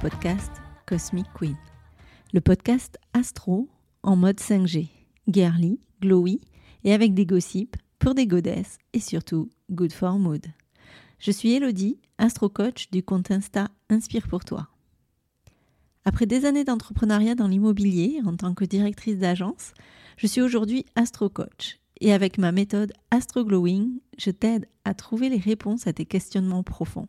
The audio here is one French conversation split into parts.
podcast Cosmic Queen, le podcast astro en mode 5G, girly, glowy et avec des gossips pour des godesses et surtout good for mood. Je suis Elodie, astro coach du compte Insta Inspire pour toi. Après des années d'entrepreneuriat dans l'immobilier en tant que directrice d'agence, je suis aujourd'hui astro coach et avec ma méthode Astro Glowing, je t'aide à trouver les réponses à tes questionnements profonds.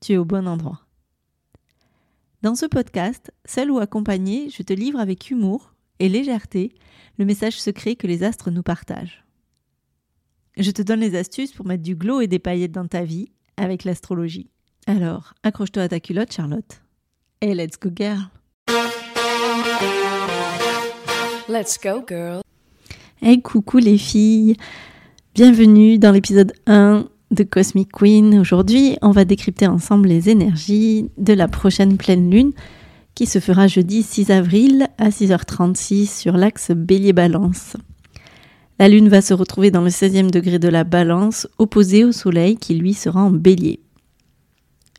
tu es au bon endroit. Dans ce podcast, seul ou accompagné, je te livre avec humour et légèreté le message secret que les astres nous partagent. Je te donne les astuces pour mettre du glow et des paillettes dans ta vie avec l'astrologie. Alors, accroche-toi à ta culotte, Charlotte. Et let's go, girl! Let's go, girl! Hey, coucou les filles! Bienvenue dans l'épisode 1 de Cosmic Queen. Aujourd'hui, on va décrypter ensemble les énergies de la prochaine pleine lune qui se fera jeudi 6 avril à 6h36 sur l'axe Bélier-Balance. La lune va se retrouver dans le 16e degré de la Balance, opposé au soleil qui lui sera en Bélier.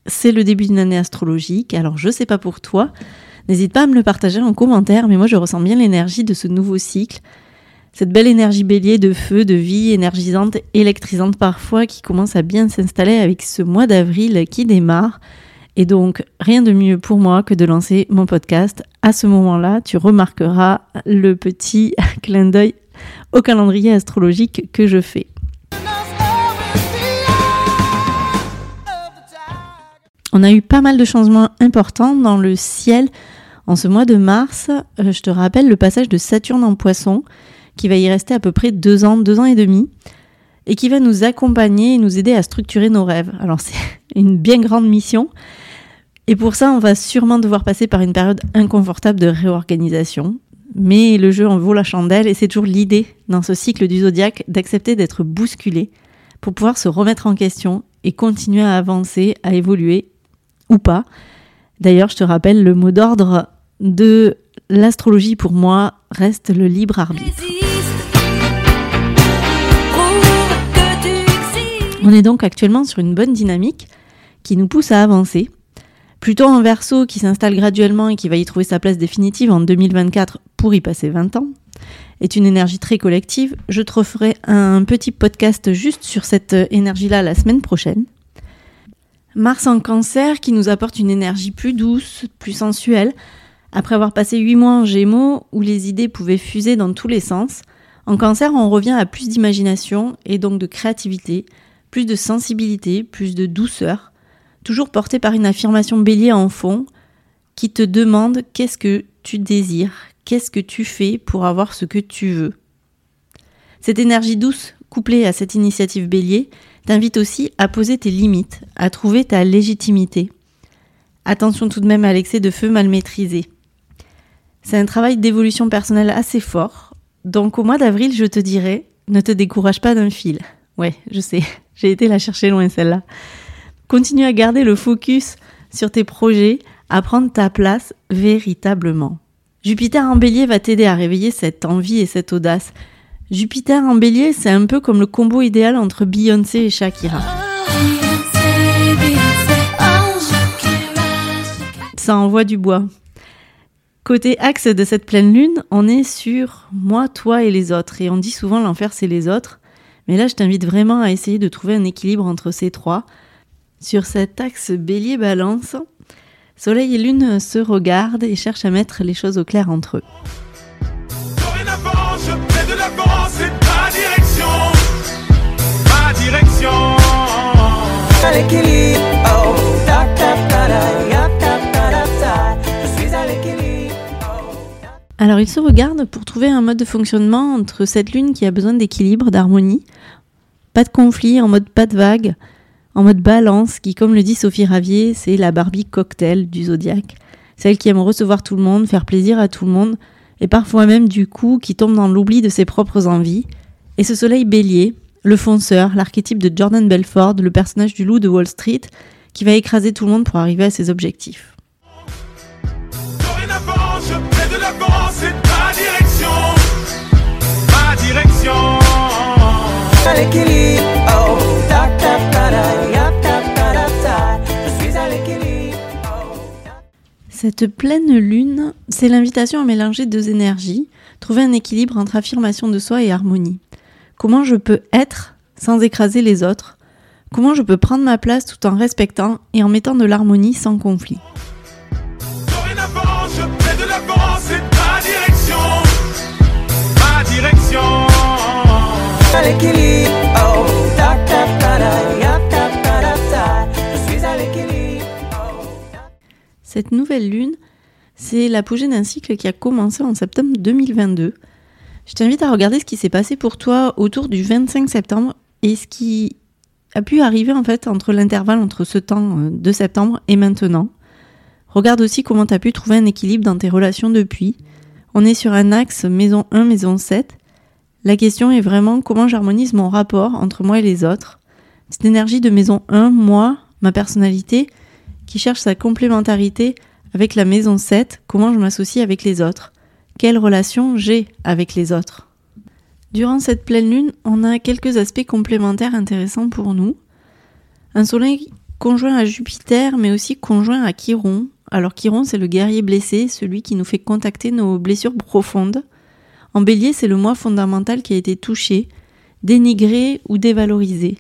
C'est le début d'une année astrologique, alors je sais pas pour toi, n'hésite pas à me le partager en commentaire, mais moi je ressens bien l'énergie de ce nouveau cycle cette belle énergie bélier de feu, de vie, énergisante, électrisante parfois, qui commence à bien s'installer avec ce mois d'avril qui démarre. Et donc, rien de mieux pour moi que de lancer mon podcast. À ce moment-là, tu remarqueras le petit clin d'œil au calendrier astrologique que je fais. On a eu pas mal de changements importants dans le ciel en ce mois de mars. Euh, je te rappelle le passage de Saturne en poisson qui va y rester à peu près deux ans, deux ans et demi, et qui va nous accompagner et nous aider à structurer nos rêves. Alors c'est une bien grande mission, et pour ça on va sûrement devoir passer par une période inconfortable de réorganisation. Mais le jeu en vaut la chandelle et c'est toujours l'idée dans ce cycle du zodiaque d'accepter d'être bousculé pour pouvoir se remettre en question et continuer à avancer, à évoluer ou pas. D'ailleurs, je te rappelle, le mot d'ordre de l'astrologie pour moi reste le libre arbitre. On est donc actuellement sur une bonne dynamique qui nous pousse à avancer. Plutôt un verso qui s'installe graduellement et qui va y trouver sa place définitive en 2024 pour y passer 20 ans, est une énergie très collective. Je te referai un petit podcast juste sur cette énergie-là la semaine prochaine. Mars en cancer qui nous apporte une énergie plus douce, plus sensuelle, après avoir passé 8 mois en gémeaux où les idées pouvaient fuser dans tous les sens. En cancer, on revient à plus d'imagination et donc de créativité, plus de sensibilité, plus de douceur, toujours porté par une affirmation bélier en fond qui te demande qu'est-ce que tu désires, qu'est-ce que tu fais pour avoir ce que tu veux. Cette énergie douce, couplée à cette initiative bélier, t'invite aussi à poser tes limites, à trouver ta légitimité. Attention tout de même à l'excès de feu mal maîtrisé. C'est un travail d'évolution personnelle assez fort, donc au mois d'avril, je te dirais, ne te décourage pas d'un fil. Ouais, je sais, j'ai été la chercher loin celle-là. Continue à garder le focus sur tes projets, à prendre ta place véritablement. Jupiter en bélier va t'aider à réveiller cette envie et cette audace. Jupiter en bélier, c'est un peu comme le combo idéal entre Beyoncé et Shakira. Ça envoie du bois. Côté axe de cette pleine lune, on est sur moi, toi et les autres. Et on dit souvent l'enfer c'est les autres. Mais là, je t'invite vraiment à essayer de trouver un équilibre entre ces trois. Sur cet axe bélier-balance, Soleil et Lune se regardent et cherchent à mettre les choses au clair entre eux. Alors ils se regardent pour trouver un mode de fonctionnement entre cette lune qui a besoin d'équilibre, d'harmonie, pas de conflit, en mode pas de vague, en mode balance, qui, comme le dit Sophie Ravier, c'est la Barbie cocktail du zodiaque. Celle qui aime recevoir tout le monde, faire plaisir à tout le monde, et parfois même du coup qui tombe dans l'oubli de ses propres envies. Et ce soleil bélier, le fonceur, l'archétype de Jordan Belford, le personnage du loup de Wall Street, qui va écraser tout le monde pour arriver à ses objectifs. Je fais de l'avant, c'est ma direction. Ma direction. à l'équilibre. Oh. Je suis à l'équilibre. Cette pleine lune, c'est l'invitation à mélanger deux énergies, trouver un équilibre entre affirmation de soi et harmonie. Comment je peux être sans écraser les autres? Comment je peux prendre ma place tout en respectant et en mettant de l'harmonie sans conflit? Direction. À l'équilibre. Oh. Je suis à l'équilibre. Cette nouvelle lune, c'est l'apogée d'un cycle qui a commencé en septembre 2022. Je t'invite à regarder ce qui s'est passé pour toi autour du 25 septembre et ce qui a pu arriver en fait entre l'intervalle entre ce temps euh, de septembre et maintenant. Regarde aussi comment tu as pu trouver un équilibre dans tes relations depuis. On est sur un axe maison 1, maison 7. La question est vraiment comment j'harmonise mon rapport entre moi et les autres. Cette énergie de maison 1, moi, ma personnalité, qui cherche sa complémentarité avec la maison 7, comment je m'associe avec les autres, quelle relation j'ai avec les autres? Durant cette pleine lune, on a quelques aspects complémentaires intéressants pour nous. Un soleil conjoint à Jupiter, mais aussi conjoint à Chiron. Alors Chiron, c'est le guerrier blessé, celui qui nous fait contacter nos blessures profondes. En bélier, c'est le moi fondamental qui a été touché, dénigré ou dévalorisé.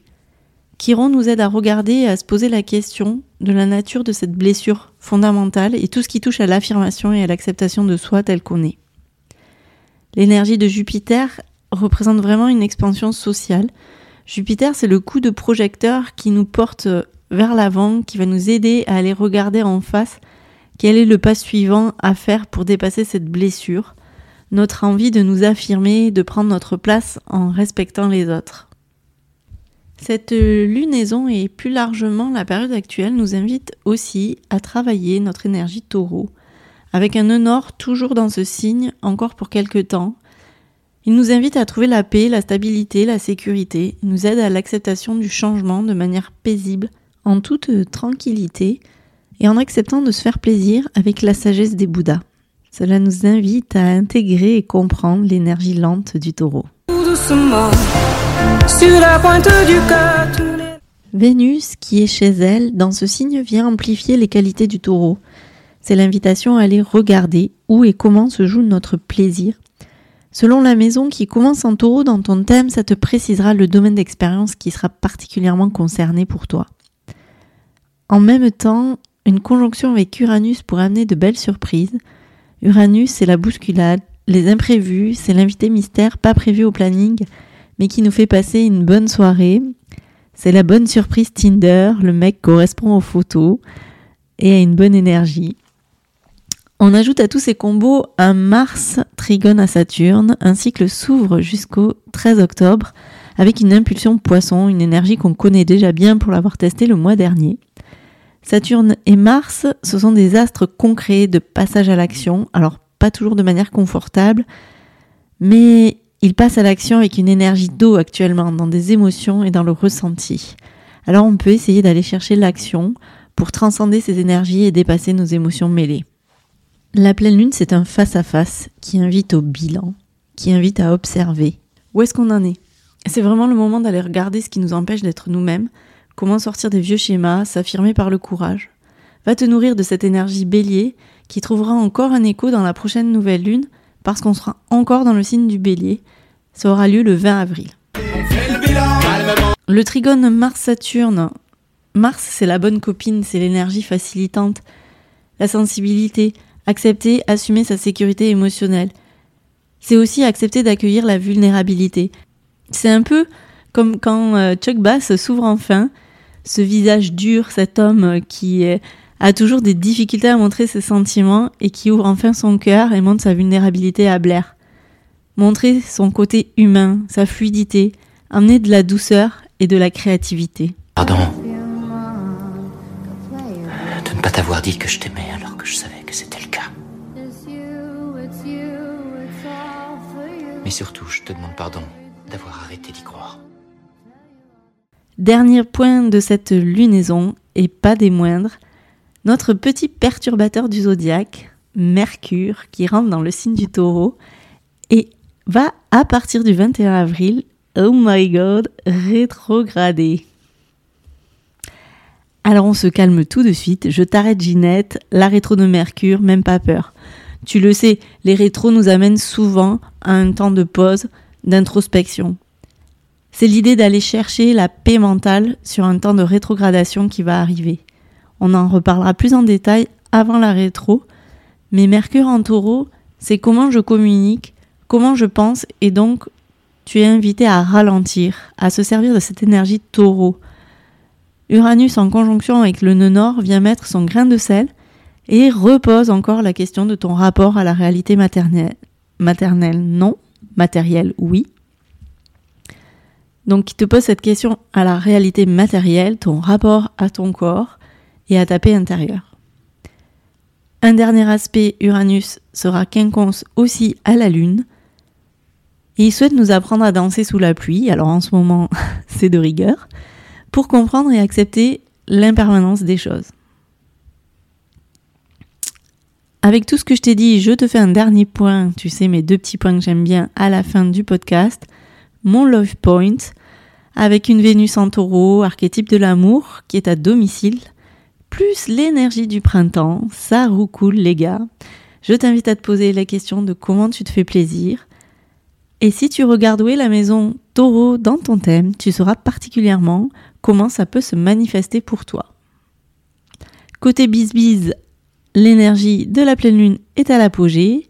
Chiron nous aide à regarder et à se poser la question de la nature de cette blessure fondamentale et tout ce qui touche à l'affirmation et à l'acceptation de soi tel qu'on est. L'énergie de Jupiter représente vraiment une expansion sociale. Jupiter, c'est le coup de projecteur qui nous porte vers l'avant, qui va nous aider à aller regarder en face quel est le pas suivant à faire pour dépasser cette blessure, notre envie de nous affirmer, de prendre notre place en respectant les autres. Cette lunaison et plus largement la période actuelle nous invite aussi à travailler notre énergie taureau, avec un nœud toujours dans ce signe encore pour quelque temps. Il nous invite à trouver la paix, la stabilité, la sécurité, nous aide à l'acceptation du changement de manière paisible, en toute tranquillité, et en acceptant de se faire plaisir avec la sagesse des Bouddhas. Cela nous invite à intégrer et comprendre l'énergie lente du taureau. Vénus, qui est chez elle, dans ce signe, vient amplifier les qualités du taureau. C'est l'invitation à aller regarder où et comment se joue notre plaisir. Selon la maison qui commence en taureau dans ton thème, ça te précisera le domaine d'expérience qui sera particulièrement concerné pour toi. En même temps, une conjonction avec Uranus pourrait amener de belles surprises. Uranus, c'est la bousculade, les imprévus, c'est l'invité mystère pas prévu au planning, mais qui nous fait passer une bonne soirée. C'est la bonne surprise Tinder, le mec correspond aux photos et a une bonne énergie. On ajoute à tous ces combos un Mars trigone à Saturne, un cycle s'ouvre jusqu'au 13 octobre avec une impulsion poisson, une énergie qu'on connaît déjà bien pour l'avoir testé le mois dernier. Saturne et Mars, ce sont des astres concrets de passage à l'action, alors pas toujours de manière confortable, mais ils passent à l'action avec une énergie d'eau actuellement, dans des émotions et dans le ressenti. Alors on peut essayer d'aller chercher l'action pour transcender ces énergies et dépasser nos émotions mêlées. La pleine lune, c'est un face-à-face qui invite au bilan, qui invite à observer. Où est-ce qu'on en est? C'est vraiment le moment d'aller regarder ce qui nous empêche d'être nous-mêmes, comment sortir des vieux schémas, s'affirmer par le courage. Va te nourrir de cette énergie bélier qui trouvera encore un écho dans la prochaine nouvelle lune parce qu'on sera encore dans le signe du bélier. Ça aura lieu le 20 avril. Le trigone Mars-Saturne. Mars, c'est la bonne copine, c'est l'énergie facilitante, la sensibilité, accepter, assumer sa sécurité émotionnelle. C'est aussi accepter d'accueillir la vulnérabilité. C'est un peu comme quand euh, Chuck Bass s'ouvre enfin, ce visage dur, cet homme qui a toujours des difficultés à montrer ses sentiments et qui ouvre enfin son cœur et montre sa vulnérabilité à Blair. Montrer son côté humain, sa fluidité, amener de la douceur et de la créativité. Pardon, ne pas t'avoir dit que je t'aimais alors que je savais que c'était le cas. Mais surtout, je te demande pardon d'avoir arrêté d'y croire. Dernier point de cette lunaison, et pas des moindres, notre petit perturbateur du zodiaque, Mercure, qui rentre dans le signe du taureau, et va à partir du 21 avril, oh my god, rétrograder. Alors on se calme tout de suite, je t'arrête Ginette, la rétro de Mercure, même pas peur. Tu le sais, les rétros nous amènent souvent à un temps de pause, d'introspection. C'est l'idée d'aller chercher la paix mentale sur un temps de rétrogradation qui va arriver. On en reparlera plus en détail avant la rétro, mais Mercure en taureau, c'est comment je communique, comment je pense, et donc tu es invité à ralentir, à se servir de cette énergie taureau. Uranus en conjonction avec le nœud nord vient mettre son grain de sel et repose encore la question de ton rapport à la réalité maternelle. Maternelle, non. Matérielle, oui. Donc, qui te pose cette question à la réalité matérielle, ton rapport à ton corps et à ta paix intérieure. Un dernier aspect, Uranus sera quinconce aussi à la Lune. Et il souhaite nous apprendre à danser sous la pluie, alors en ce moment c'est de rigueur, pour comprendre et accepter l'impermanence des choses. Avec tout ce que je t'ai dit, je te fais un dernier point, tu sais mes deux petits points que j'aime bien à la fin du podcast. Mon love point, avec une Vénus en taureau, archétype de l'amour, qui est à domicile, plus l'énergie du printemps, ça roucoule les gars. Je t'invite à te poser la question de comment tu te fais plaisir. Et si tu regardes où est la maison taureau dans ton thème, tu sauras particulièrement comment ça peut se manifester pour toi. Côté bise l'énergie de la pleine lune est à l'apogée.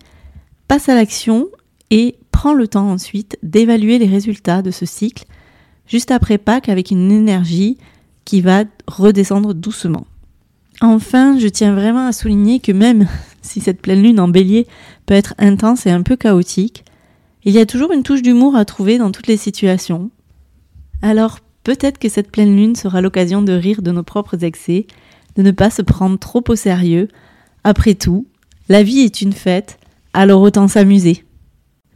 Passe à l'action et prends le temps ensuite d'évaluer les résultats de ce cycle juste après Pâques avec une énergie qui va redescendre doucement. Enfin, je tiens vraiment à souligner que même si cette pleine lune en bélier peut être intense et un peu chaotique, il y a toujours une touche d'humour à trouver dans toutes les situations. Alors peut-être que cette pleine lune sera l'occasion de rire de nos propres excès, de ne pas se prendre trop au sérieux. Après tout, la vie est une fête, alors autant s'amuser.